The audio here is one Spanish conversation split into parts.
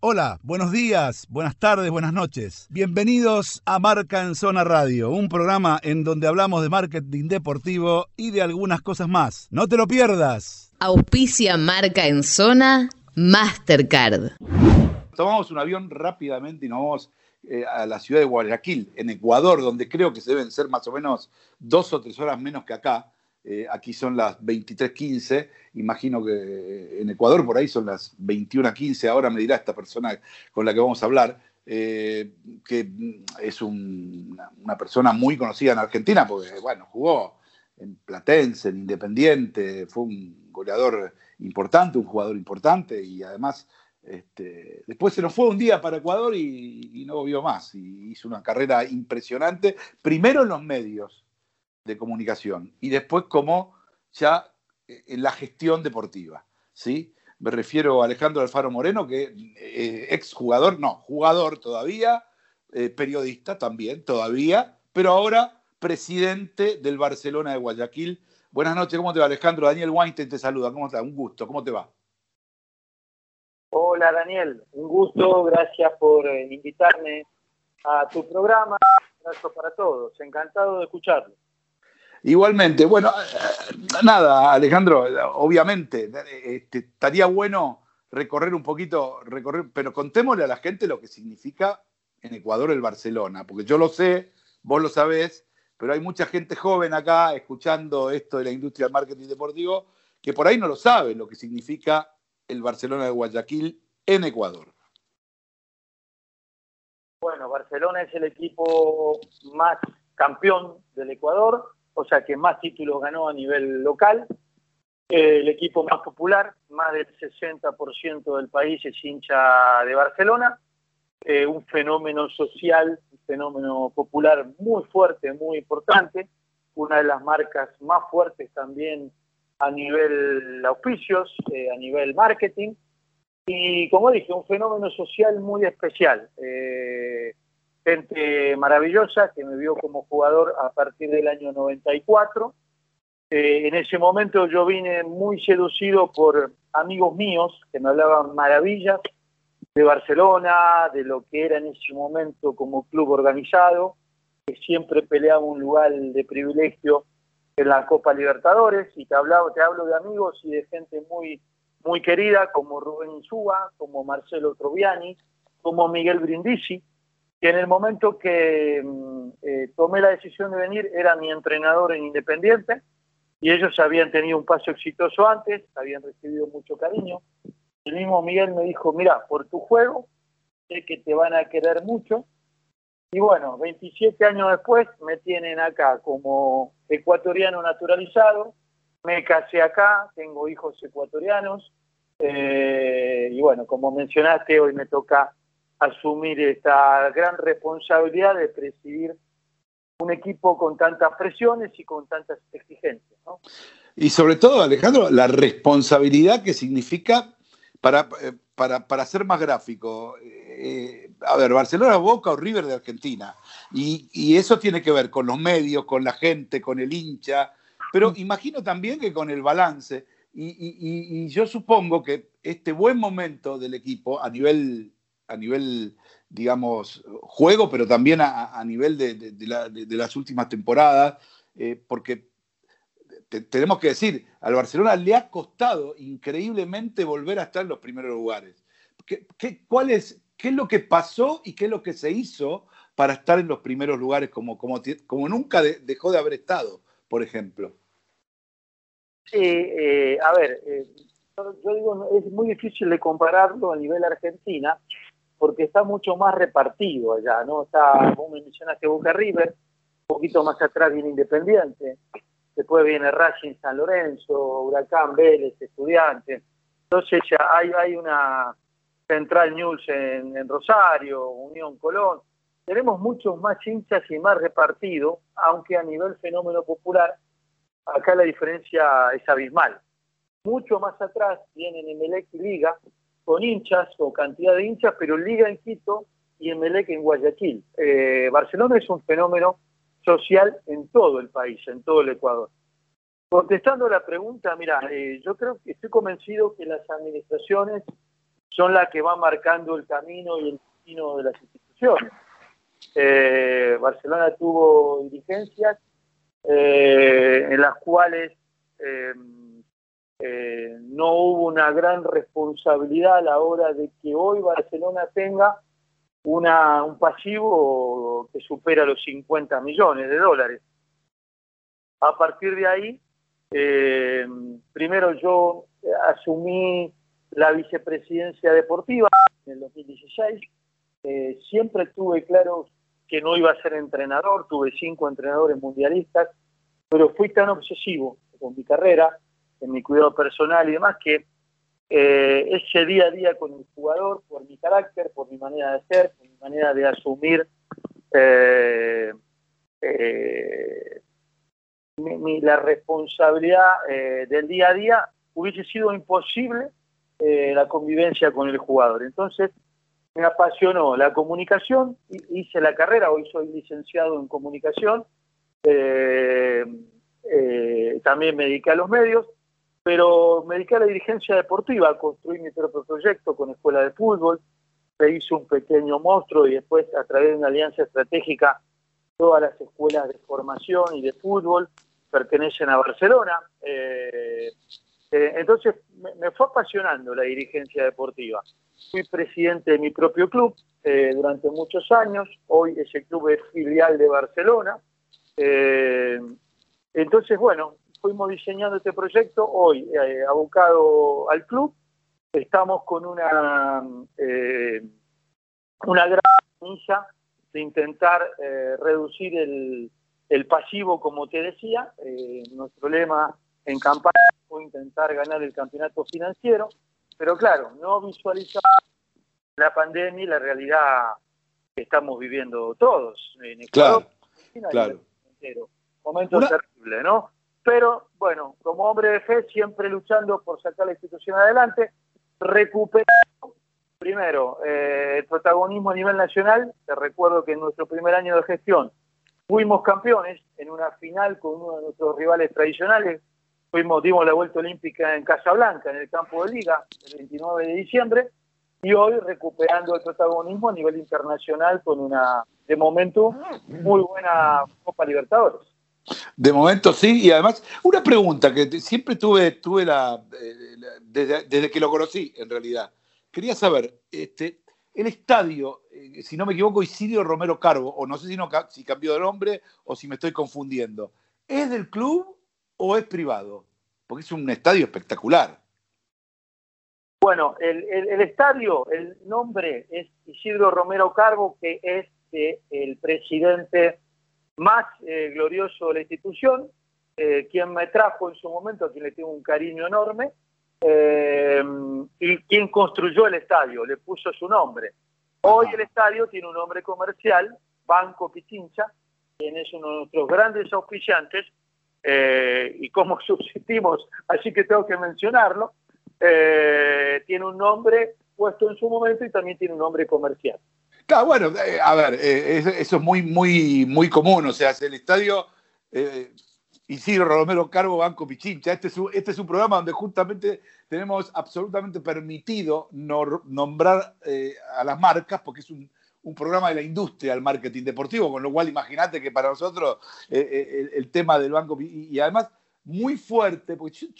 Hola, buenos días, buenas tardes, buenas noches. Bienvenidos a Marca en Zona Radio, un programa en donde hablamos de marketing deportivo y de algunas cosas más. No te lo pierdas. Auspicia Marca en Zona Mastercard. Tomamos un avión rápidamente y nos vamos eh, a la ciudad de Guayaquil, en Ecuador, donde creo que se deben ser más o menos dos o tres horas menos que acá. Eh, aquí son las 23.15, imagino que en Ecuador por ahí son las 21.15, ahora me dirá esta persona con la que vamos a hablar, eh, que es una persona muy conocida en Argentina, porque bueno, jugó en Platense, en Independiente, fue un goleador importante, un jugador importante y además este, después se nos fue un día para Ecuador y, y no volvió más, y hizo una carrera impresionante, primero en los medios, de comunicación y después como ya eh, en la gestión deportiva. ¿sí? Me refiero a Alejandro Alfaro Moreno, que eh, ex jugador, no, jugador todavía, eh, periodista también todavía, pero ahora presidente del Barcelona de Guayaquil. Buenas noches, ¿cómo te va Alejandro? Daniel Weinstein te saluda, ¿cómo estás? Un gusto, ¿cómo te va? Hola Daniel, un gusto, gracias por invitarme a tu programa. Gracias para todos, encantado de escucharlo. Igualmente, bueno, eh, nada, Alejandro, obviamente, este, estaría bueno recorrer un poquito, recorrer, pero contémosle a la gente lo que significa en Ecuador el Barcelona, porque yo lo sé, vos lo sabés, pero hay mucha gente joven acá escuchando esto de la industria del marketing deportivo que por ahí no lo sabe lo que significa el Barcelona de Guayaquil en Ecuador. Bueno, Barcelona es el equipo más campeón del Ecuador, o sea que más títulos ganó a nivel local. Eh, el equipo más popular, más del 60% del país es hincha de Barcelona. Eh, un fenómeno social, un fenómeno popular muy fuerte, muy importante. Una de las marcas más fuertes también a nivel auspicios, eh, a nivel marketing. Y como dije, un fenómeno social muy especial gente maravillosa que me vio como jugador a partir del año 94. Eh, en ese momento yo vine muy seducido por amigos míos que me hablaban maravillas de Barcelona, de lo que era en ese momento como club organizado, que siempre peleaba un lugar de privilegio en la Copa Libertadores, y te, hablaba, te hablo de amigos y de gente muy, muy querida como Rubén Insúa, como Marcelo Troviani, como Miguel Brindisi, que en el momento que mm, eh, tomé la decisión de venir era mi entrenador en Independiente y ellos habían tenido un paso exitoso antes, habían recibido mucho cariño. El mismo Miguel me dijo, mira, por tu juego, sé que te van a querer mucho. Y bueno, 27 años después me tienen acá como ecuatoriano naturalizado, me casé acá, tengo hijos ecuatorianos, eh, y bueno, como mencionaste, hoy me toca asumir esta gran responsabilidad de presidir un equipo con tantas presiones y con tantas exigencias. Y sobre todo, Alejandro, la responsabilidad que significa, para, eh, para, para ser más gráfico, eh, a ver, Barcelona, Boca o River de Argentina, y, y, eso tiene que ver con los medios, con la gente, con el hincha, pero imagino también que con el balance, y, y, y yo supongo que este buen momento del equipo a nivel a nivel, digamos, juego, pero también a, nivel de, las últimas temporadas, eh, porque tenemos que decir, al Barcelona le ha costado increíblemente volver a estar en los primeros lugares. ¿Qué, cuál es, ¿Qué es lo que pasó y qué es lo que se hizo para estar en los primeros lugares como, como, como nunca dejó de haber estado, por ejemplo? Sí, eh, a ver, eh, yo digo, es muy difícil de compararlo a nivel Argentina, porque está mucho más repartido allá, ¿no? Está, como me mencionaste, Boca River, un poquito más atrás viene Independiente, después viene Racing San Lorenzo, Huracán, Vélez, Estudiantes. Entonces ya hay, una Central News en, Rosario, Unión Colón. Tenemos muchos más hinchas y más repartido, aunque a nivel fenómeno popular, acá la diferencia es abismal. Mucho más atrás vienen Emelec y Liga, con hinchas o cantidad de hinchas, pero Liga en Quito y Emelec en Guayaquil. Eh, Barcelona es un fenómeno social en todo el país, en todo el Ecuador. Contestando la pregunta, mira, eh, yo creo que estoy convencido que las administraciones son las que van marcando el camino y el destino de las instituciones. Eh, Barcelona tuvo dirigencias en las cuales eh, no hubo una gran responsabilidad a la hora de que hoy Barcelona tenga una, un pasivo que supera los 50 millones de dólares. A partir de ahí, primero yo asumí la vicepresidencia deportiva en el 2016. Eh, siempre tuve claro que no iba a ser entrenador, tuve cinco entrenadores mundialistas, pero fui tan obsesivo con mi carrera, en mi cuidado personal y demás, que eh, ese día a día con el jugador, por mi carácter, por mi manera de ser, por mi manera de asumir eh, la responsabilidad del día a día, hubiese sido imposible eh, la convivencia con el jugador. Entonces, me apasionó la comunicación, hice la carrera, hoy soy licenciado en comunicación, eh, eh, también me dediqué a los medios, pero me dediqué a la dirigencia deportiva, construí mi propio proyecto con escuela de fútbol, se hizo un pequeño monstruo y después a través de una alianza estratégica todas las escuelas de formación y de fútbol pertenecen a Barcelona. Eh, entonces me, fue apasionando la dirigencia deportiva. Fui presidente de mi propio club eh, durante muchos años, hoy ese club es filial de Barcelona. Eh, entonces, bueno, fuimos diseñando este proyecto, hoy abocado al club, estamos con una, una gran misa de intentar reducir el, el, pasivo, como te decía. nuestro lema en campaña o intentar ganar el campeonato financiero, pero claro, no visualizar la pandemia y la realidad que estamos viviendo todos en Ecuador. Claro, claro. Momento terrible, ¿no? Pero bueno, como hombre de fe, siempre luchando por sacar la institución adelante, recuperando primero eh, el protagonismo a nivel nacional. Te recuerdo que en nuestro primer año de gestión fuimos campeones en una final con uno de nuestros rivales tradicionales, fuimos, dimos la vuelta olímpica en Casablanca, en el campo de liga, el 29 de diciembre, y hoy recuperando el protagonismo a nivel internacional con una, de momento, muy buena Copa Libertadores. De momento sí, y además, una pregunta que siempre tuve, tuve la, eh, desde, que lo conocí, en realidad. Quería saber, este, el estadio, eh, si no me equivoco, Isidio Romero Carbo, o no sé si, no, si cambió de nombre o si me estoy confundiendo, ¿es del club o es privado? Porque es un estadio espectacular. Bueno, el, estadio, el nombre es Isidro Romero Cargo, que es eh, el presidente más eh, glorioso de la institución, eh, quien me trajo en su momento, a quien le tengo un cariño enorme, y quien construyó el estadio, le puso su nombre. Hoy el estadio tiene un nombre comercial, Banco Pichincha, quien es uno de nuestros grandes auspiciantes, eh, y cómo subsistimos, así que tengo que mencionarlo, eh, tiene un nombre puesto en su momento y también tiene un nombre comercial. Claro, bueno, eh, a ver, eso es muy, muy, muy común, o sea, el estadio Isidro Romero Carbo Banco Pichincha, este es, un, este es un programa donde justamente tenemos absolutamente permitido nombrar a las marcas, porque es un, programa de la industria del marketing deportivo, con lo cual imagínate que para nosotros eh, eh, el, tema del banco, y, además muy fuerte, porque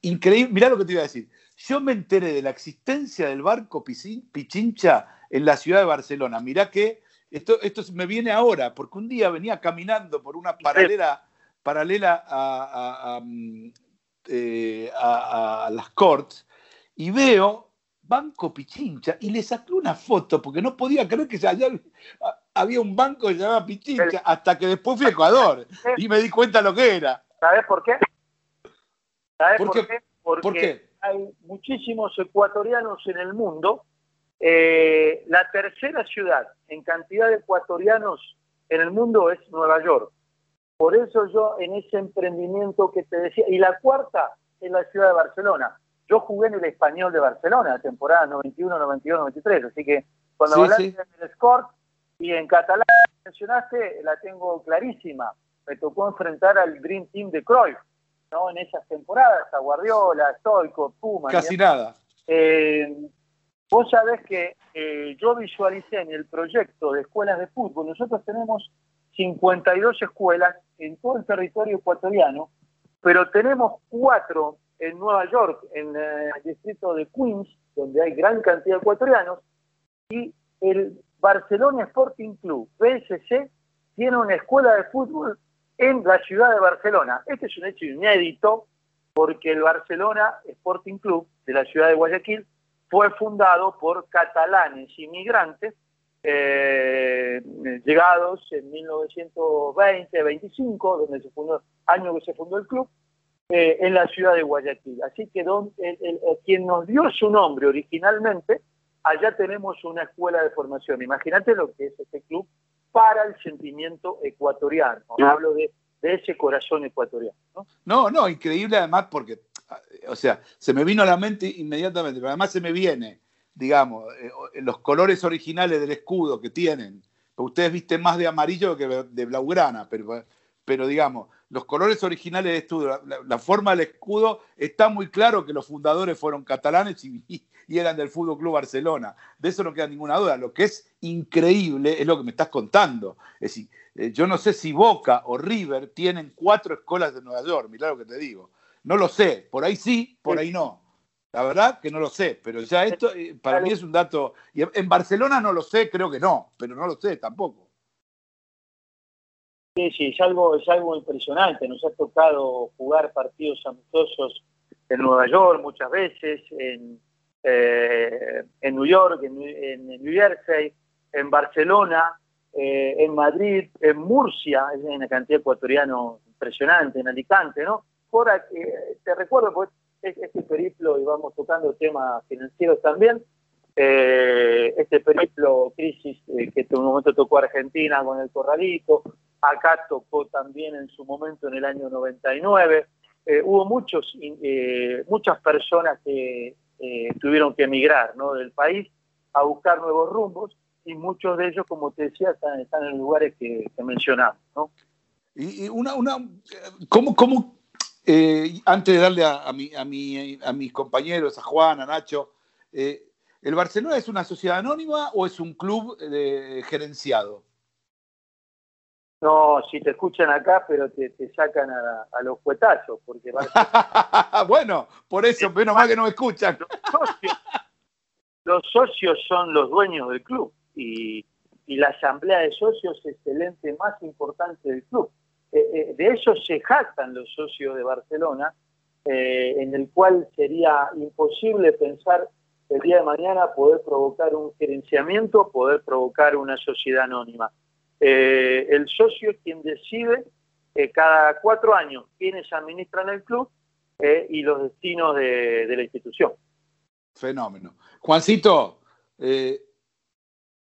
increíble, mirá lo que te iba a decir, yo me enteré de la existencia del barco Pichincha en la ciudad de Barcelona, mirá que esto, esto me viene ahora, porque un día venía caminando por una paralela, paralela a, a mm, eh, las Corts y veo Banco Pichincha y le saqué una foto porque no podía creer que allá había un banco que se llamaba Pichincha hasta que después fui a Ecuador y me di cuenta lo que era. ¿Sabes por qué? ¿Sabes por, qué? Porque hay muchísimos ecuatorianos en el mundo. Eh, la tercera ciudad en cantidad de ecuatorianos en el mundo es Nueva York. Por eso yo en ese emprendimiento que te decía, y la cuarta es la ciudad de Barcelona yo jugué en el Español de Barcelona, temporada 91, 92, 93, así que cuando sí, hablaste del score y en catalán mencionaste, la tengo clarísima. Me tocó enfrentar al Dream Team de Cruyff, ¿no? En esas temporadas, a Guardiola, Stoico, Puma. Casi nada. Eh, Vos sabés que eh, yo visualicé en el proyecto de escuelas de fútbol, nosotros tenemos 52 escuelas en todo el territorio ecuatoriano, pero tenemos cuatro en Nueva York, en eh, el distrito de Queens, donde hay gran cantidad de ecuatorianos, y el Barcelona Sporting Club, BSC, tiene una escuela de fútbol en la ciudad de Barcelona. Este es un hecho inédito porque el Barcelona Sporting Club de la ciudad de Guayaquil fue fundado por catalanes inmigrantes eh, llegados en 1920-25, donde se fundó, año que se fundó el club, eh, en la ciudad de Guayaquil. Así que quien nos dio su nombre originalmente, allá tenemos una escuela de formación. Imagínate lo que es este club para el sentimiento ecuatoriano. Hablo de, ese corazón ecuatoriano. ¿no? no, no, increíble además porque, o sea, se me vino a la mente inmediatamente, pero además se me viene digamos, eh, los colores originales del escudo que tienen. Ustedes visten más de amarillo que de blaugrana, pero, pero digamos, los colores originales del escudo, la, forma del escudo, está muy claro que los fundadores fueron catalanes y, y, eran del Fútbol Club Barcelona. De eso no queda ninguna duda. Lo que es increíble es lo que me estás contando. Es decir, eh, yo no sé si Boca o River tienen cuatro escuelas de Nueva York, mirá lo que te digo. No lo sé, por ahí sí, por ahí no. La verdad que no lo sé, pero ya esto eh, para mí es un dato. Y en Barcelona no lo sé, creo que no, pero no lo sé tampoco. Sí, es algo, es algo impresionante. Nos ha tocado jugar partidos amistosos en Nueva York muchas veces, en, eh, en New York, en, New Jersey, en Barcelona, eh, en Madrid, en Murcia, es una cantidad ecuatoriano impresionante, en Alicante, ¿no? Por te recuerdo, pues este periplo, y vamos tocando temas financieros también, eh, este periplo crisis eh, que en un momento tocó Argentina con el corralito, acá tocó también en su momento en el año 99, eh, hubo muchos, muchas personas que tuvieron que emigrar ¿no? del país a buscar nuevos rumbos y muchos de ellos, como te decía, están, en lugares que, mencionamos. ¿no? Y, una, una, ¿cómo, cómo eh, antes de darle a, a, mis compañeros, a Juan, a Nacho, eh, ¿el Barcelona es una sociedad anónima o es un club eh, gerenciado? No, si te escuchan acá, pero te, sacan a, los cuetazos. Porque bueno, por eso, menos mal que no me escuchan. Los socios, son los dueños del club y, y la asamblea de socios es el ente más importante del club. Eh, eh, de eso se jactan los socios de Barcelona, eh, en el cual sería imposible pensar el día de mañana poder provocar un gerenciamiento, poder provocar una sociedad anónima. El socio es quien decide cada cuatro años quiénes administran el club y los destinos de, la institución. Fenómeno. Juancito,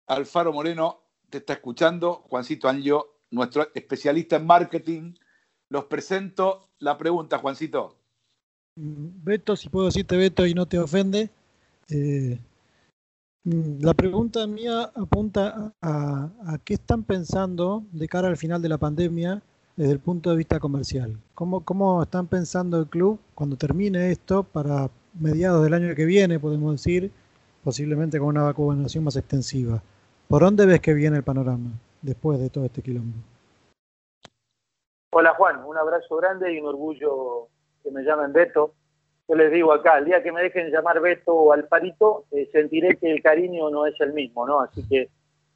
Alfaro Moreno te está escuchando, Juancito Anjo nuestro especialista en marketing. Los presento la pregunta, Juancito. Beto, si puedo decirte Beto y no te ofende. Eh, la pregunta mía apunta a, qué están pensando de cara al final de la pandemia desde el punto de vista comercial. ¿Cómo, ¿Cómo están pensando el club cuando termine esto para mediados del año que viene, podemos decir, posiblemente con una vacunación más extensiva? ¿Por dónde ves que viene el panorama? después de todo este quilombo. Hola Juan, un abrazo grande y un orgullo que me llamen Beto. Yo les digo acá, el día que me dejen llamar Beto o Alparito, eh, sentiré que el cariño no es el mismo, ¿no? Así que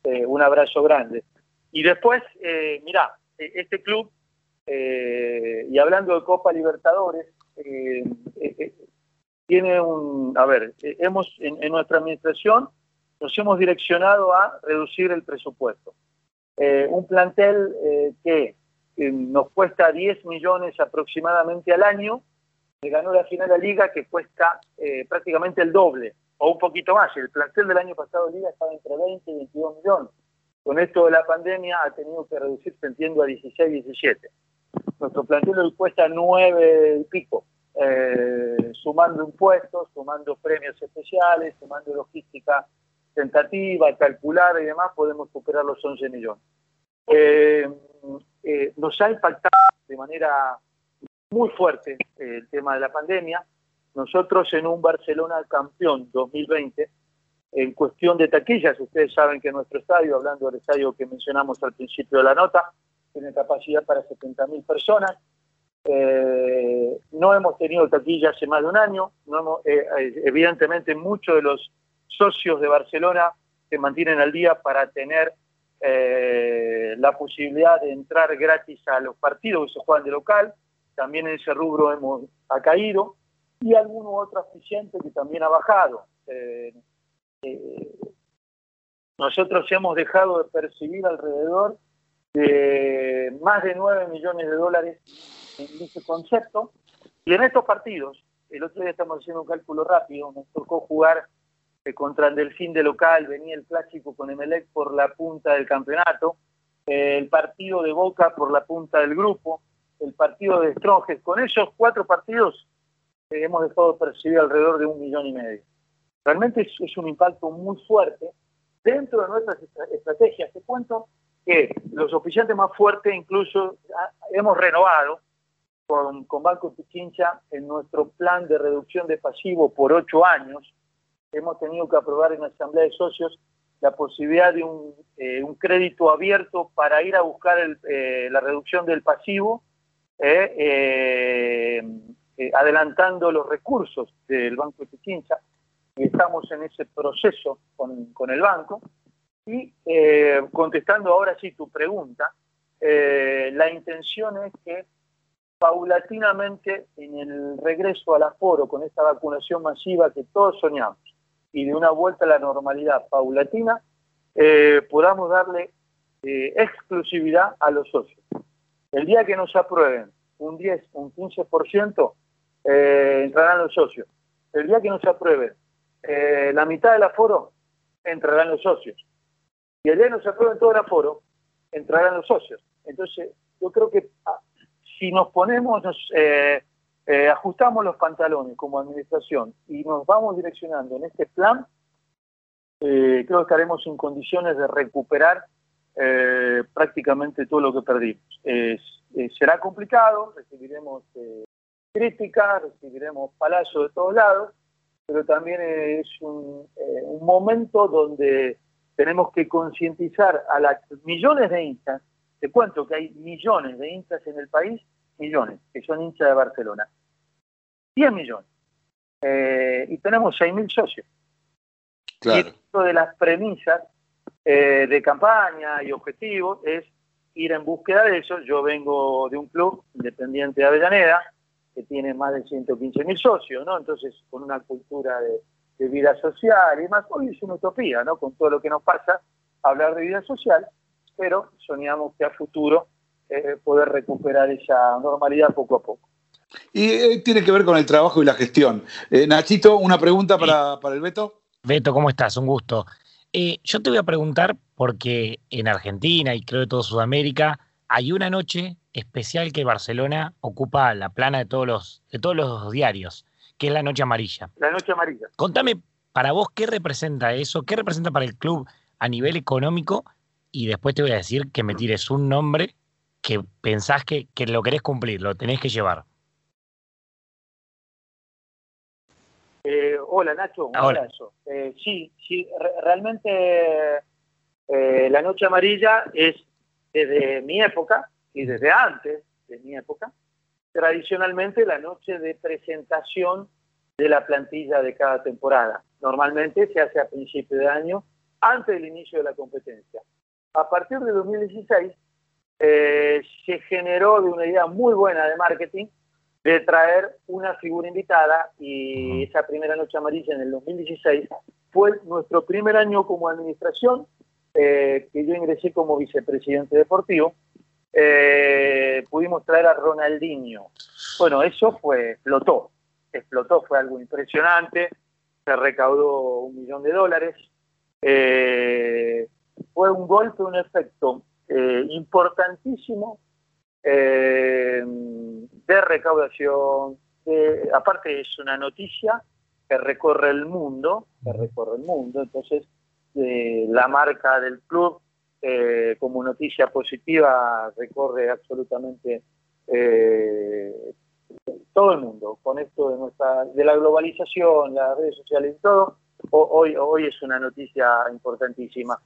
eh, un abrazo grande. Y después, eh, mirá, este club, y hablando de Copa Libertadores, tiene un, a ver, hemos en nuestra administración nos hemos direccionado a reducir el presupuesto. Eh, un plantel eh, que nos cuesta 10 millones aproximadamente al año, que ganó la final la liga que cuesta eh, prácticamente el doble o un poquito más. El plantel del año pasado liga estaba entre 20 y 22 millones. Con esto de la pandemia ha tenido que reducirse, entiendo, a 16, 17. Nuestro plantel hoy cuesta 9 y pico, sumando impuestos, sumando premios especiales, sumando logística tentativa, calcular y demás, podemos superar los 11 millones. Eh, eh, nos ha impactado de manera muy fuerte eh, el tema de la pandemia. Nosotros en un Barcelona campeón 2020 En cuestión de taquillas, ustedes saben que nuestro estadio, hablando del estadio que mencionamos al principio de la nota, tiene capacidad para 70.000 personas. Eh, no hemos tenido taquilla hace más de un año. No eh, eh, evidentemente, muchos de los socios de Barcelona se mantienen al día para tener la posibilidad de entrar gratis a los partidos que se juegan de local. También en ese rubro hemos ha caído y alguno otro aficiente que también ha bajado. nosotros hemos dejado de percibir alrededor de más de 9 millones de dólares en ese concepto. Y en estos partidos, el otro día estamos haciendo un cálculo rápido, nos tocó jugar eh, contra el Delfín de local, venía el clásico con Emelec por la punta del campeonato, eh, el partido de Boca por la punta del grupo, el partido de Stronges. Con esos cuatro partidos eh, hemos dejado de percibir alrededor de un millón y medio. Realmente es, un impacto muy fuerte dentro de nuestras estrategias. Te cuento que los oficiantes más fuertes incluso ah, hemos renovado con, con Banco Pichincha en nuestro plan de reducción de pasivo por ocho años. Hemos tenido que aprobar en la Asamblea de Socios la posibilidad de un, eh, crédito abierto para ir a buscar eh, la reducción del pasivo, eh, adelantando los recursos del Banco de Pichincha. Estamos en ese proceso con, con el banco. Y eh, contestando ahora sí tu pregunta, eh, la intención es que paulatinamente en el regreso al aforo con esta vacunación masiva que todos soñamos y de una vuelta a la normalidad paulatina, eh, podamos darle exclusividad a los socios. El día que nos aprueben un 10, un 15%, entrarán los socios. El día que nos aprueben la mitad del aforo, entrarán los socios y el día no se aprueba todo el aforo, entrarán los socios. Entonces, yo creo que ah, si nos ponemos, nos, eh, eh, ajustamos los pantalones como administración y nos vamos direccionando en este plan, eh, creo que estaremos en condiciones de recuperar prácticamente todo lo que perdimos. será complicado, recibiremos críticas, recibiremos palazos de todos lados, pero también es un momento donde tenemos que concientizar a las millones de hinchas, te cuento que hay millones de hinchas en el país, millones, que son hinchas de Barcelona. 10 millones. Eh, y tenemos 6.000 socios. Claro. Y esto de las premisas eh, de campaña y objetivos es ir en búsqueda de eso. Yo vengo de un club independiente de Avellaneda, que tiene más de 115.000 socios, ¿no? Entonces, con una cultura de, de vida social y demás. Hoy es una utopía, ¿no? Con todo lo que nos pasa, hablar de vida social, pero soñamos que a futuro eh, poder recuperar esa normalidad poco a poco. Y eh, tiene que ver con el trabajo y la gestión. Eh, Nachito, una pregunta para, para, el Beto. Beto, ¿cómo estás? Un gusto. Yo te voy a preguntar porque en Argentina y creo que toda Sudamérica hay una noche especial que Barcelona ocupa la plana de todos los, de todos los diarios que es la Noche Amarilla. La Noche Amarilla. Contame, para vos, ¿qué representa eso? ¿Qué representa para el club a nivel económico? Y después te voy a decir que me tires un nombre que pensás que, lo querés cumplir, lo tenés que llevar. Eh, hola Nacho, un abrazo. Eh, sí, sí, realmente eh, la Noche Amarilla es desde mi época y desde antes de mi época, tradicionalmente la noche de presentación de la plantilla de cada temporada. Normalmente se hace a principio de año, antes del inicio de la competencia. A partir de 2016 eh, se generó de una idea muy buena de marketing de traer una figura invitada y esa primera noche amarilla en el 2016 fue nuestro primer año como administración, eh, que yo ingresé como vicepresidente deportivo eh, pudimos traer a Ronaldinho. Bueno, eso fue, explotó, explotó, fue algo impresionante, se recaudó un millón de dólares, eh, fue un golpe, un efecto eh, de recaudación, aparte es una noticia que recorre el mundo, que recorre el mundo, entonces la marca del club eh, como noticia positiva recorre absolutamente eh, todo el mundo con esto de nuestra de la globalización, las redes sociales y todo. hoy, hoy es una noticia importantísima.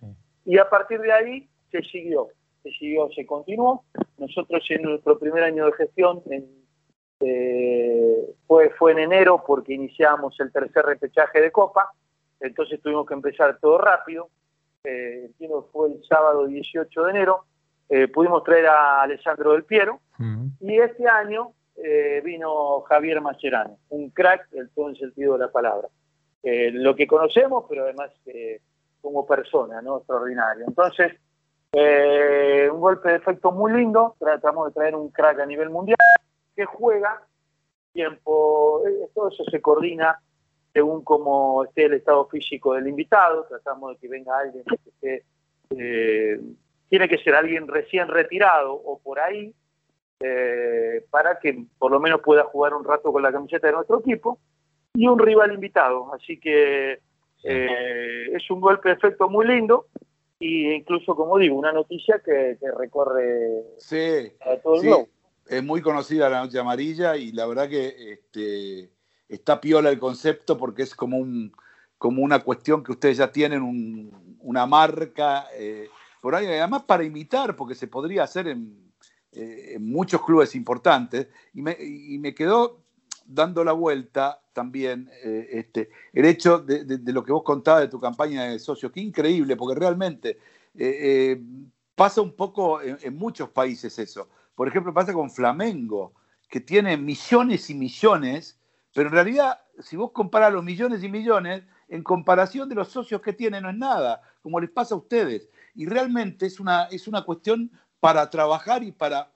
Y a partir de ahí se siguió, se siguió, se continuó. Nosotros en nuestro primer año de gestión eh, fue, fue en enero porque iniciamos el tercer repechaje de Copa, entonces tuvimos que empezar todo rápido. Eh, entiendo que fue el sábado 18 de enero. Eh, pudimos traer a Alessandro Del Piero y este año eh, vino Javier Mascherano, un crack en todo el sentido de la palabra. lo que conocemos, pero además como persona, ¿no? Extraordinario. Entonces, un golpe de efecto muy lindo, tratamos de traer un crack a nivel mundial que juega tiempo, todo eso se coordina según cómo esté el estado físico del invitado, tratamos de que venga alguien que esté, eh, tiene que ser alguien recién retirado o por ahí, eh, para que por lo menos pueda jugar un rato con la camiseta de nuestro equipo, y un rival invitado. Así que eh, es un golpe de efecto muy lindo, e incluso, como digo, una noticia que, recorre a todo el sí. Es muy conocida la noche amarilla y la verdad que este, está piola el concepto porque es como, un, como una cuestión que ustedes ya tienen una marca, eh, por ahí, además para imitar, porque se podría hacer en, eh, muchos clubes importantes, y me, quedó dando la vuelta también eh, este, el hecho de, lo que vos contabas de tu campaña de socio, qué increíble, porque realmente pasa un poco en, muchos países eso. Por ejemplo, pasa con Flamengo, que tiene millones y millones pero en realidad, si vos comparás los millones y millones, en comparación de los socios que tienen, no es nada, como les pasa a ustedes. Y realmente es una, es una cuestión para trabajar y para.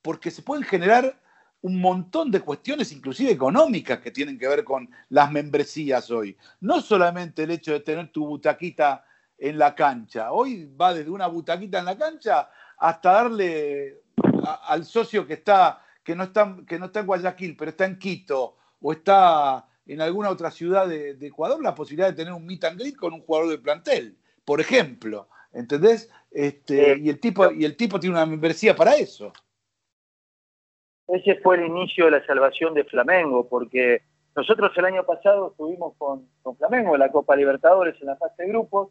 porque se pueden generar un montón de cuestiones, inclusive económicas, que tienen que ver con las membresías hoy. No solamente el hecho de tener tu butaquita en la cancha. Hoy va desde una butaquita en la cancha hasta darle al socio que está que no está que no está en Guayaquil, pero está en Quito o está en alguna otra ciudad de, Ecuador la posibilidad de tener un meet and greet con un jugador de plantel, por ejemplo. ¿Entendés? Este, y, el tipo, y el tipo tiene una membresía para eso. Ese fue el inicio de la salvación de Flamengo, porque nosotros el año pasado estuvimos con, Flamengo en la Copa Libertadores en la fase de grupos.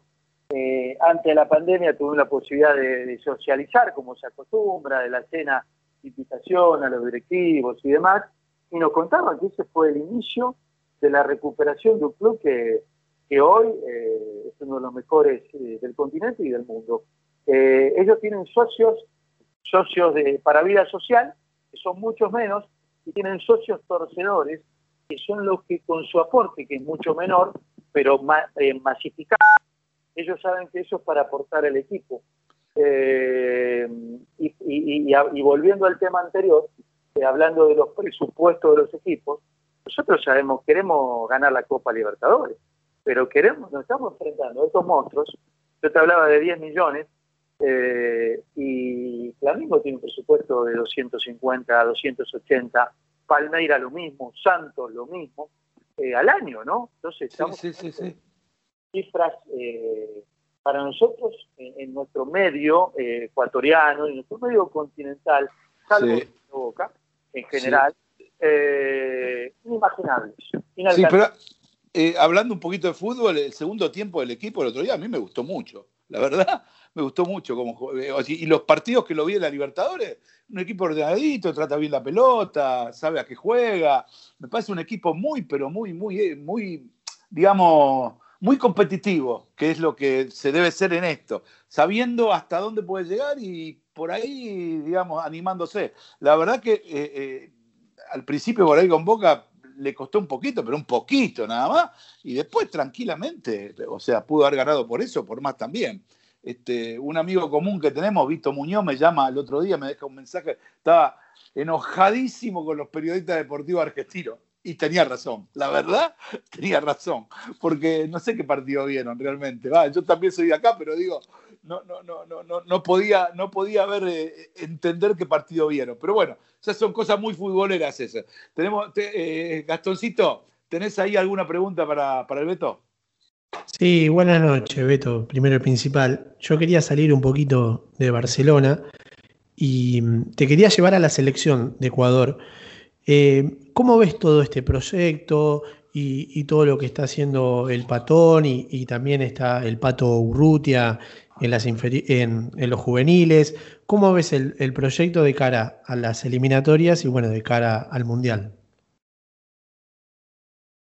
Eh, antes de la pandemia tuvimos la posibilidad de, socializar, como se acostumbra, de la cena, invitación a los directivos y demás y nos contaban que ese fue el inicio de la recuperación de un club que, hoy eh, es uno de los mejores eh, del continente y del mundo. Eh, ellos tienen socios, socios de, para vida social, que son muchos menos, y tienen socios torcedores, que son los que con su aporte, que es mucho menor, pero más, masificado, ellos saben que eso es para aportar al equipo. y, y volviendo al tema anterior, eh, hablando de los presupuestos de los equipos, nosotros sabemos, queremos ganar la Copa Libertadores, pero queremos, nos estamos enfrentando a estos monstruos. Yo te hablaba de 10 millones eh, y Flamengo tiene un presupuesto de 250 a 280, Palmeira lo mismo, Santos lo mismo, eh, al año, ¿no? Entonces estamos sí, sí, sí, cifras para nosotros en, nuestro medio ecuatoriano, en nuestro medio continental, salvo Boca, en general, eh, inimaginables. Sí, pero eh, hablando un poquito de fútbol, el segundo tiempo del equipo el otro día a mí me gustó mucho, la verdad, me gustó mucho. Como, eh, y los partidos que lo vi en la Libertadores, un equipo ordenadito, trata bien la pelota, sabe a qué juega. Me parece un equipo muy, pero muy, muy, muy, digamos, muy competitivo, que es lo que se debe ser en esto, sabiendo hasta dónde puede llegar y por ahí, digamos, animándose. La verdad que eh, eh, al principio por ahí con Boca le costó un poquito, pero un poquito nada más, y después tranquilamente, o sea, pudo haber ganado por eso, por más también. Este, un amigo común que tenemos, Vito Muñoz, me llama el otro día, me deja un mensaje, estaba enojadísimo con los periodistas deportivos argentinos. Y tenía razón, la verdad, tenía razón, porque no sé qué partido vieron realmente. Va, yo también soy de acá, pero digo, no, no, no, no, no, podía, no podía ver, eh, entender qué partido vieron. Pero bueno, esas son cosas muy futboleras esas. Tenemos, eh, Gastoncito, ¿tenés ahí alguna pregunta para, para el Beto? Sí, buenas noches, Beto. Primero el principal. Yo quería salir un poquito de Barcelona y mm, te quería llevar a la selección de Ecuador. Eh, ¿Cómo ves todo este proyecto? y, todo lo que está haciendo el Patón y, también está el Pato Urrutia en, las en, los juveniles. ¿Cómo ves el, proyecto de cara a las eliminatorias y bueno, de cara al Mundial?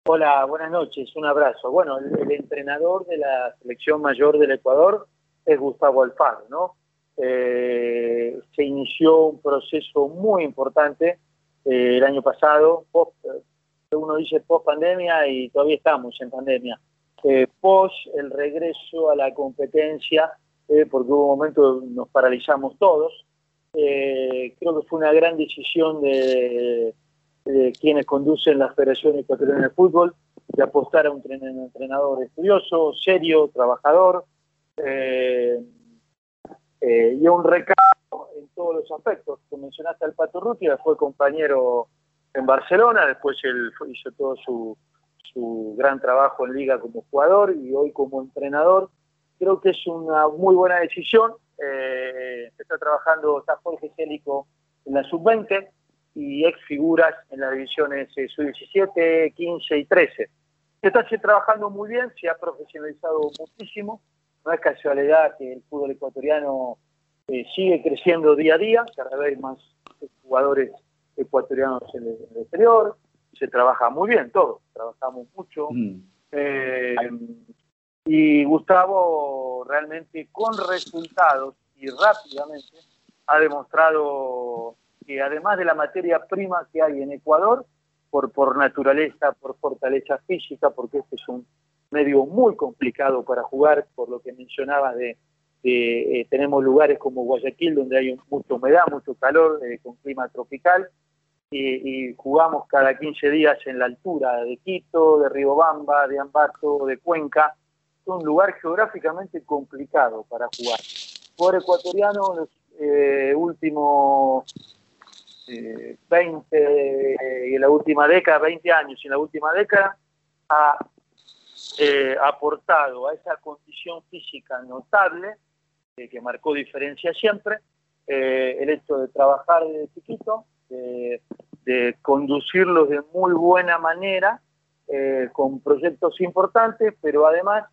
Hola, buenas noches, un abrazo. Bueno, el, entrenador de la selección mayor del Ecuador es Gustavo Alfaro, ¿no? Eh, se inició un proceso muy importante eh, el año pasado, uno dice post pandemia y todavía estamos en pandemia. Eh, post el regreso a la competencia, eh, porque hubo un momento nos paralizamos todos. Eh, creo que fue una gran decisión de, quienes conducen la Federación Ecuatoriana de Fútbol de apostar a un entrenador estudioso, serio, trabajador y a un recado en todos los aspectos. Tú mencionaste al Pato Rutia, fue compañero en Barcelona, después él hizo todo su, gran trabajo en liga como jugador y hoy como entrenador. Creo que es una muy buena decisión. Eh, está trabajando, está Jorge Célico en la sub-20 y ex figuras en las divisiones eh, sub-17, 15 y 13. Está trabajando muy bien, se ha profesionalizado muchísimo. No es casualidad que el fútbol ecuatoriano eh, sigue creciendo día a día, cada vez más jugadores ecuatorianos en el, exterior, se trabaja muy bien todo, trabajamos mucho. Mm. Eh, y Gustavo realmente con resultados y rápidamente ha demostrado que además de la materia prima que hay en Ecuador, por, por naturaleza, por fortaleza física, porque este es un medio muy complicado para jugar, por lo que mencionaba de, eh, tenemos lugares como Guayaquil donde hay mucha humedad, mucho calor, eh, con clima tropical, y, jugamos cada 15 días en la altura de Quito, de Riobamba, de Ambato, de Cuenca. Un lugar geográficamente complicado para jugar. Por ecuatoriano, los eh, últimos 20 eh, en la última década, 20 años en la última década, ha eh, aportado a esa condición física notable, que marcó diferencia siempre, el hecho de trabajar desde chiquito, de, conducirlos de muy buena manera, eh, con proyectos importantes, pero además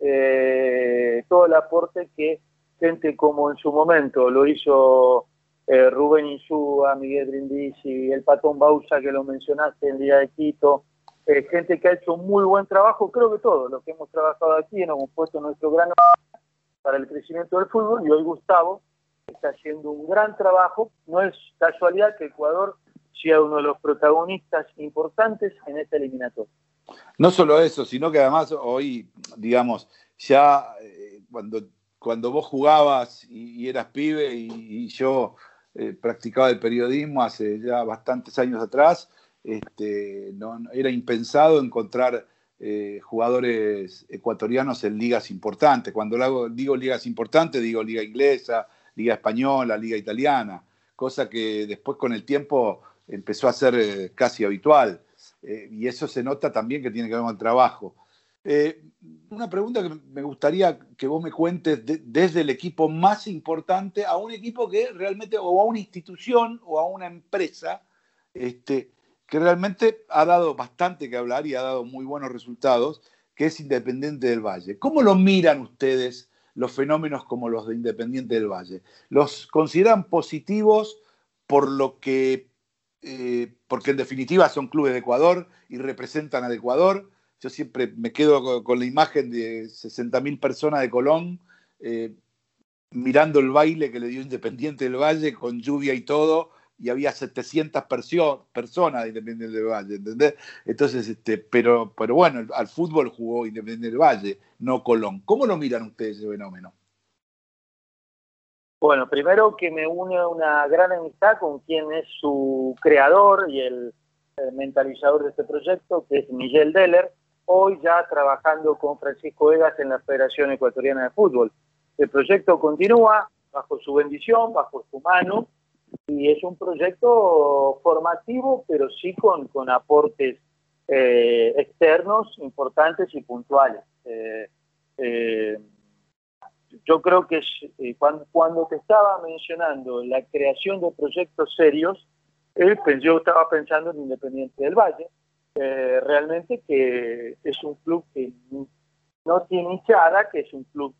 eh, todo el aporte que gente como en su momento lo hizo eh, Rubén Insúa, Miguel Brindisi, el Patón Bausa que lo mencionaste en día de Quito, gente que ha hecho muy buen trabajo, creo que todos los que hemos trabajado aquí hemos puesto nuestro grano para el crecimiento del fútbol y hoy Gustavo está haciendo un gran trabajo. No es casualidad que Ecuador sea uno de los protagonistas importantes en esta eliminatoria. No solo eso, sino que además hoy, digamos, ya eh, cuando, cuando vos jugabas y, eras pibe y, yo eh, practicaba el periodismo hace ya bastantes años atrás, este, no, era impensado encontrar eh, jugadores ecuatorianos en ligas importantes. Cuando digo ligas importantes, digo liga inglesa, liga española, liga italiana, cosa que después con el tiempo empezó a ser casi habitual. Eh, y eso se nota también que tiene que ver con el trabajo. Eh, una pregunta que me gustaría que vos me cuentes desde el equipo más importante a un equipo que realmente, o a una institución o a una empresa, este, que realmente ha dado bastante que hablar y ha dado muy buenos resultados, que es Independiente del Valle. ¿Cómo lo miran ustedes los fenómenos como los de Independiente del Valle. ¿Los consideran positivos por lo que, eh, porque en definitiva son clubes de Ecuador y representan al Ecuador? Yo siempre me quedo con, la imagen de 60.000 personas de Colón eh, mirando el baile que le dio Independiente del Valle con lluvia y todo, y había 700 personas de Independiente del Valle, ¿entendés? Entonces, este, pero, pero bueno, al fútbol jugó Independiente del Valle, no Colón. ¿Cómo lo miran ustedes ese fenómeno? Bueno, primero que me une una gran amistad con quien es su creador y el, mentalizador de este proyecto, que es Miguel Deller, hoy ya trabajando con Francisco Egas en la Federación Ecuatoriana de Fútbol. El proyecto continúa bajo su bendición, bajo su mano, y es un proyecto formativo, pero sí con, con aportes eh, externos importantes y puntuales. Eh, eh, yo creo que cuando, cuando, te estaba mencionando la creación de proyectos serios, yo estaba pensando en Independiente del Valle, eh, realmente que es un club que no tiene hinchada, que es un club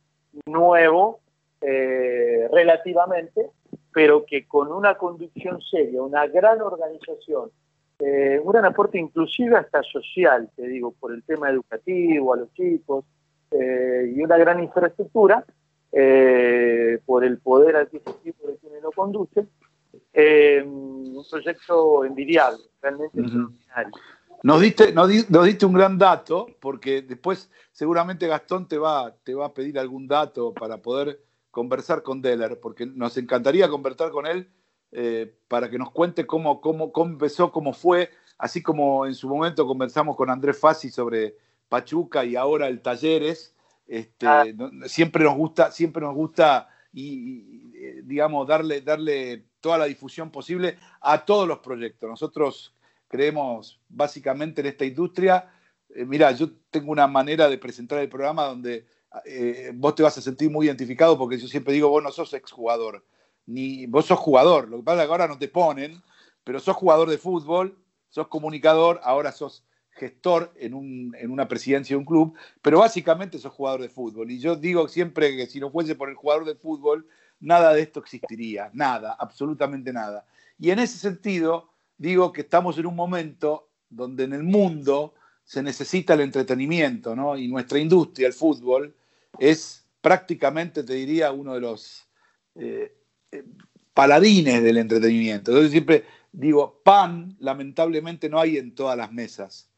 nuevo eh, relativamente, pero que con una conducción seria, una gran organización, eh, un gran aporte inclusive hasta social, te digo, por el tema educativo a los chicos, y una gran infraestructura, por el poder adquisitivo de quienes lo conducen, un proyecto envidiable, realmente extraordinario. Nos diste, nos, diste un gran dato, porque después seguramente Gastón te va, te va a pedir algún dato para poder conversar con Deller, porque nos encantaría conversar con él eh, para que nos cuente cómo, cómo, empezó, cómo fue, así como en su momento conversamos con Andrés Fassi sobre Pachuca y ahora el Talleres. Este, ah. Siempre nos gusta, siempre nos gusta y, eh, digamos, darle, darle toda la difusión posible a todos los proyectos. Nosotros creemos básicamente en esta industria. Eh, mira, yo tengo una manera de presentar el programa donde eh, vos te vas a sentir muy identificado porque yo siempre digo, vos no sos exjugador, ni vos sos jugador. Lo que pasa es que ahora no te ponen, pero sos jugador de fútbol, sos comunicador, ahora sos gestor en, en, una presidencia de un club, pero básicamente sos jugador de fútbol. Y yo digo siempre que si no fuese por el jugador de fútbol, nada de esto existiría, nada, absolutamente nada. Y en ese sentido, digo que estamos en un momento donde en el mundo se necesita el entretenimiento, ¿no? Y nuestra industria, el fútbol, es prácticamente, te diría, uno de los eh, eh, paladines del entretenimiento. Entonces siempre digo, pan, lamentablemente no hay en todas las mesas,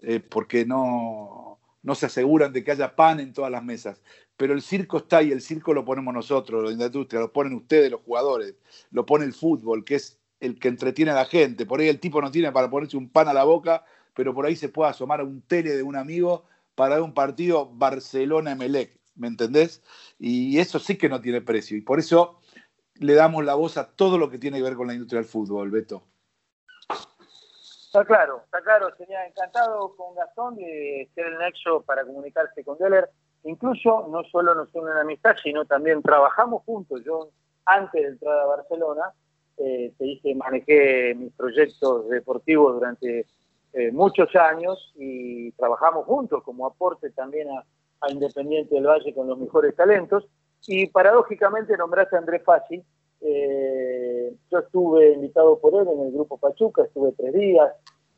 eh, porque no, no se aseguran de que haya pan en todas las mesas. Pero el circo está y el circo lo ponemos nosotros, la industria, lo ponen ustedes, los jugadores, lo pone el fútbol, que es el que entretiene a la gente. Por ahí el tipo no tiene para ponerse un pan a la boca, pero por ahí se puede asomar a un tele de un amigo para ver un partido Barcelona-Emelec, ¿me entendés? Y eso sí que no tiene precio. Y por eso le damos la voz a todo lo que tiene que ver con la industria del fútbol, Beto. Está claro, está claro. Sería encantado con Gastón de ser el nexo para comunicarse con Deller. Incluso no solo nos une una amistad, sino también trabajamos juntos. Yo, antes de entrar a Barcelona, eh, te dije, manejé mis proyectos deportivos durante eh, muchos años y trabajamos juntos como aporte también a, Independiente del Valle con los mejores talentos. Y paradójicamente nombraste a Andrés Fassi. Eh, yo estuve invitado por él en el grupo Pachuca, estuve tres días,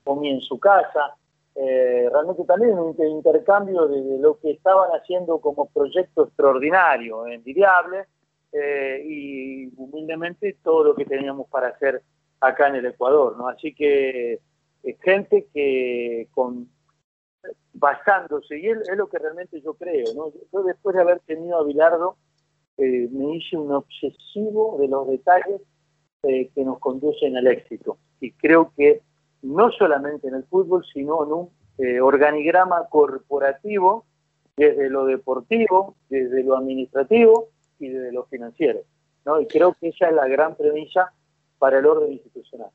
comí en su casa. realmente también un intercambio de, lo que estaban haciendo como proyecto extraordinario, envidiable, eh, y humildemente todo lo que teníamos para hacer acá en el Ecuador, ¿no? Así que es gente que con basándose, y es, lo que realmente yo creo, ¿no? Yo después de haber tenido a Bilardo, eh, me hice un obsesivo de los detalles eh, que nos conducen al éxito. Y creo que no solamente en el fútbol, sino en un organigrama corporativo, desde lo deportivo, desde lo administrativo, y de los financieros. ¿no? Y creo que esa es la gran premisa para el orden institucional.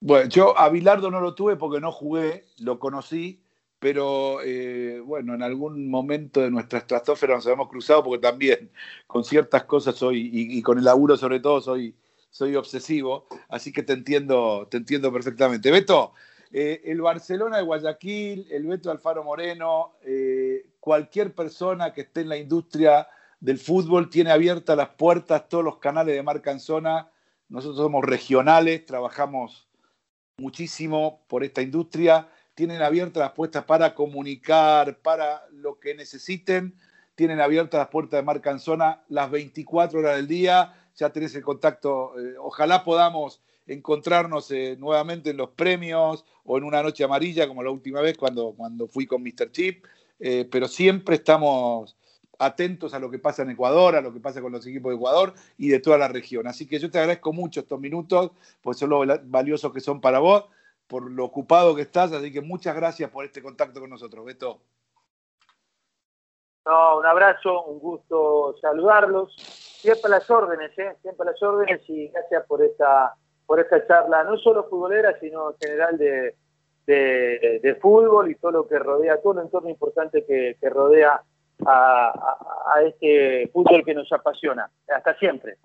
Bueno, yo a Bilardo no lo tuve porque no jugué, lo conocí, pero eh, bueno, en algún momento de nuestra estratosfera nos habíamos cruzado porque también con ciertas cosas soy, y, con el laburo sobre todo, soy, soy obsesivo, así que te entiendo, te entiendo perfectamente. Beto, eh, el Barcelona de Guayaquil, el Beto Alfaro Moreno, eh, cualquier persona que esté en la industria del fútbol, tiene abiertas las puertas todos los canales de marca en zona. Nosotros somos regionales, trabajamos muchísimo por esta industria. Tienen abiertas las puertas para comunicar, para lo que necesiten. Tienen abiertas las puertas de marca en zona las 24 horas del día. Ya tenés el contacto. Eh, ojalá podamos encontrarnos eh, nuevamente en los premios o en una noche amarilla, como la última vez cuando, cuando fui con Mr. Chip. Eh, pero siempre estamos atentos a lo que pasa en Ecuador, a lo que pasa con los equipos de Ecuador y de toda la región. Así que yo te agradezco mucho estos minutos, pues son los valiosos que son para vos, por lo ocupado que estás, así que muchas gracias por este contacto con nosotros, Beto. No, un abrazo, un gusto saludarlos. Siempre a las órdenes, ¿eh? siempre a las órdenes y gracias por esta, por esta charla, no solo futbolera, sino en general de, de, fútbol y todo lo que rodea, todo el entorno importante que, que rodea a, este fútbol que nos apasiona. Hasta siempre.